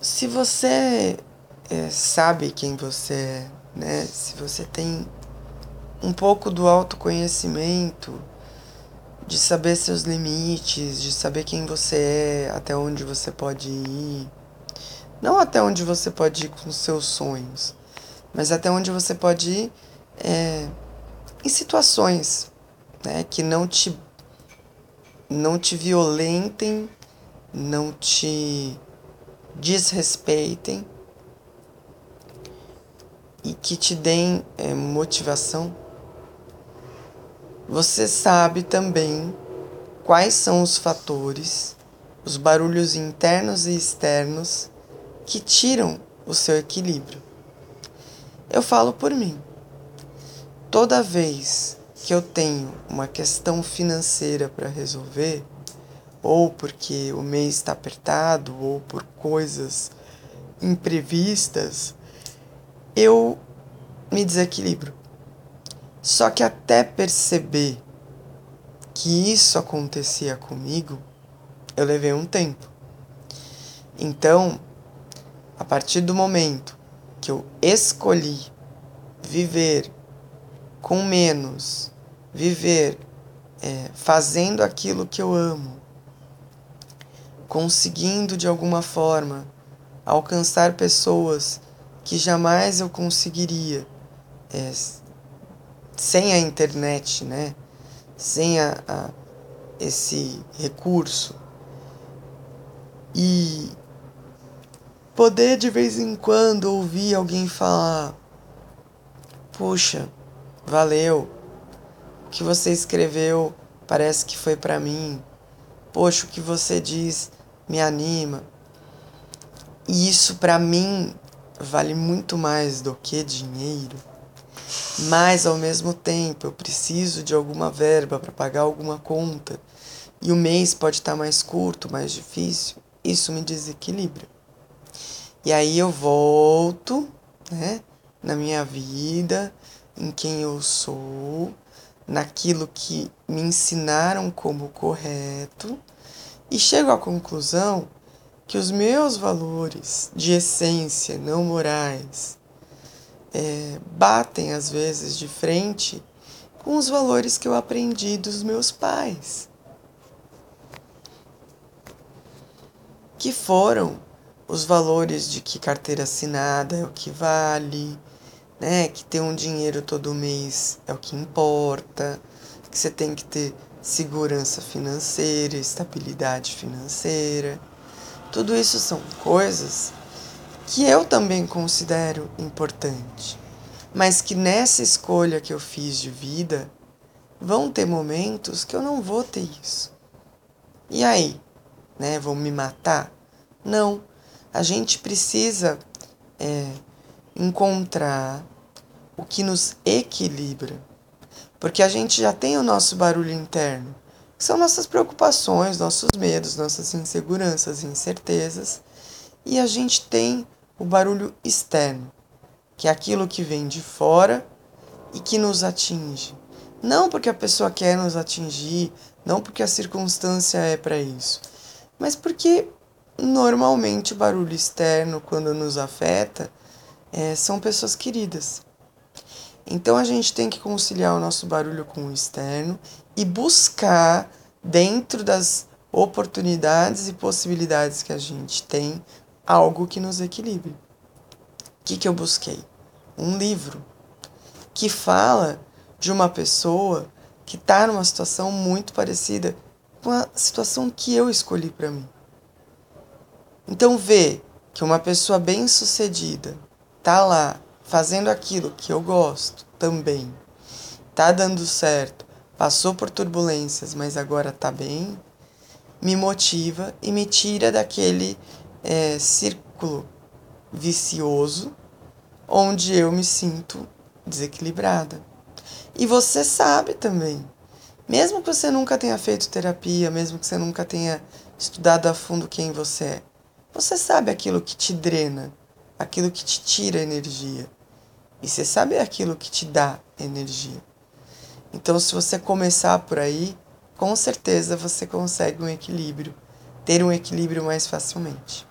se você é, sabe quem você é, né? Se você tem um pouco do autoconhecimento, de saber seus limites, de saber quem você é, até onde você pode ir. Não até onde você pode ir com seus sonhos, mas até onde você pode ir é, em situações né, que não te, não te violentem, não te desrespeitem e que te deem é, motivação, você sabe também quais são os fatores, os barulhos internos e externos que tiram o seu equilíbrio. Eu falo por mim. Toda vez que eu tenho uma questão financeira para resolver, ou porque o mês está apertado, ou por coisas imprevistas, eu me desequilibro. Só que até perceber que isso acontecia comigo, eu levei um tempo. Então, a partir do momento que eu escolhi viver com menos, viver é, fazendo aquilo que eu amo, conseguindo de alguma forma alcançar pessoas que jamais eu conseguiria é, sem a internet, né? Sem a, a, esse recurso. E poder de vez em quando ouvir alguém falar: Puxa, valeu, o que você escreveu parece que foi para mim. Poxa, o que você diz me anima. E isso para mim vale muito mais do que dinheiro. Mas ao mesmo tempo eu preciso de alguma verba para pagar alguma conta e o mês pode estar tá mais curto, mais difícil. Isso me desequilibra. E aí eu volto, né, na minha vida, em quem eu sou, naquilo que me ensinaram como correto e chego à conclusão que os meus valores de essência não morais é, batem às vezes de frente com os valores que eu aprendi dos meus pais, que foram os valores de que carteira assinada é o que vale, né? Que ter um dinheiro todo mês é o que importa, que você tem que ter segurança financeira, estabilidade financeira. Tudo isso são coisas que eu também considero importante, mas que nessa escolha que eu fiz de vida vão ter momentos que eu não vou ter isso. E aí, né? Vão me matar? Não. A gente precisa é, encontrar o que nos equilibra, porque a gente já tem o nosso barulho interno são nossas preocupações, nossos medos, nossas inseguranças e incertezas. E a gente tem o barulho externo, que é aquilo que vem de fora e que nos atinge. Não porque a pessoa quer nos atingir, não porque a circunstância é para isso, mas porque normalmente o barulho externo, quando nos afeta, é, são pessoas queridas. Então a gente tem que conciliar o nosso barulho com o externo e buscar, dentro das oportunidades e possibilidades que a gente tem, algo que nos equilibre. O que, que eu busquei? Um livro que fala de uma pessoa que está numa situação muito parecida com a situação que eu escolhi para mim. Então, ver que uma pessoa bem-sucedida tá lá fazendo aquilo que eu gosto também, tá dando certo, passou por turbulências, mas agora está bem, me motiva e me tira daquele é, círculo vicioso onde eu me sinto desequilibrada. E você sabe também, mesmo que você nunca tenha feito terapia, mesmo que você nunca tenha estudado a fundo quem você é, você sabe aquilo que te drena, aquilo que te tira energia. E você sabe aquilo que te dá energia. Então, se você começar por aí, com certeza você consegue um equilíbrio, ter um equilíbrio mais facilmente.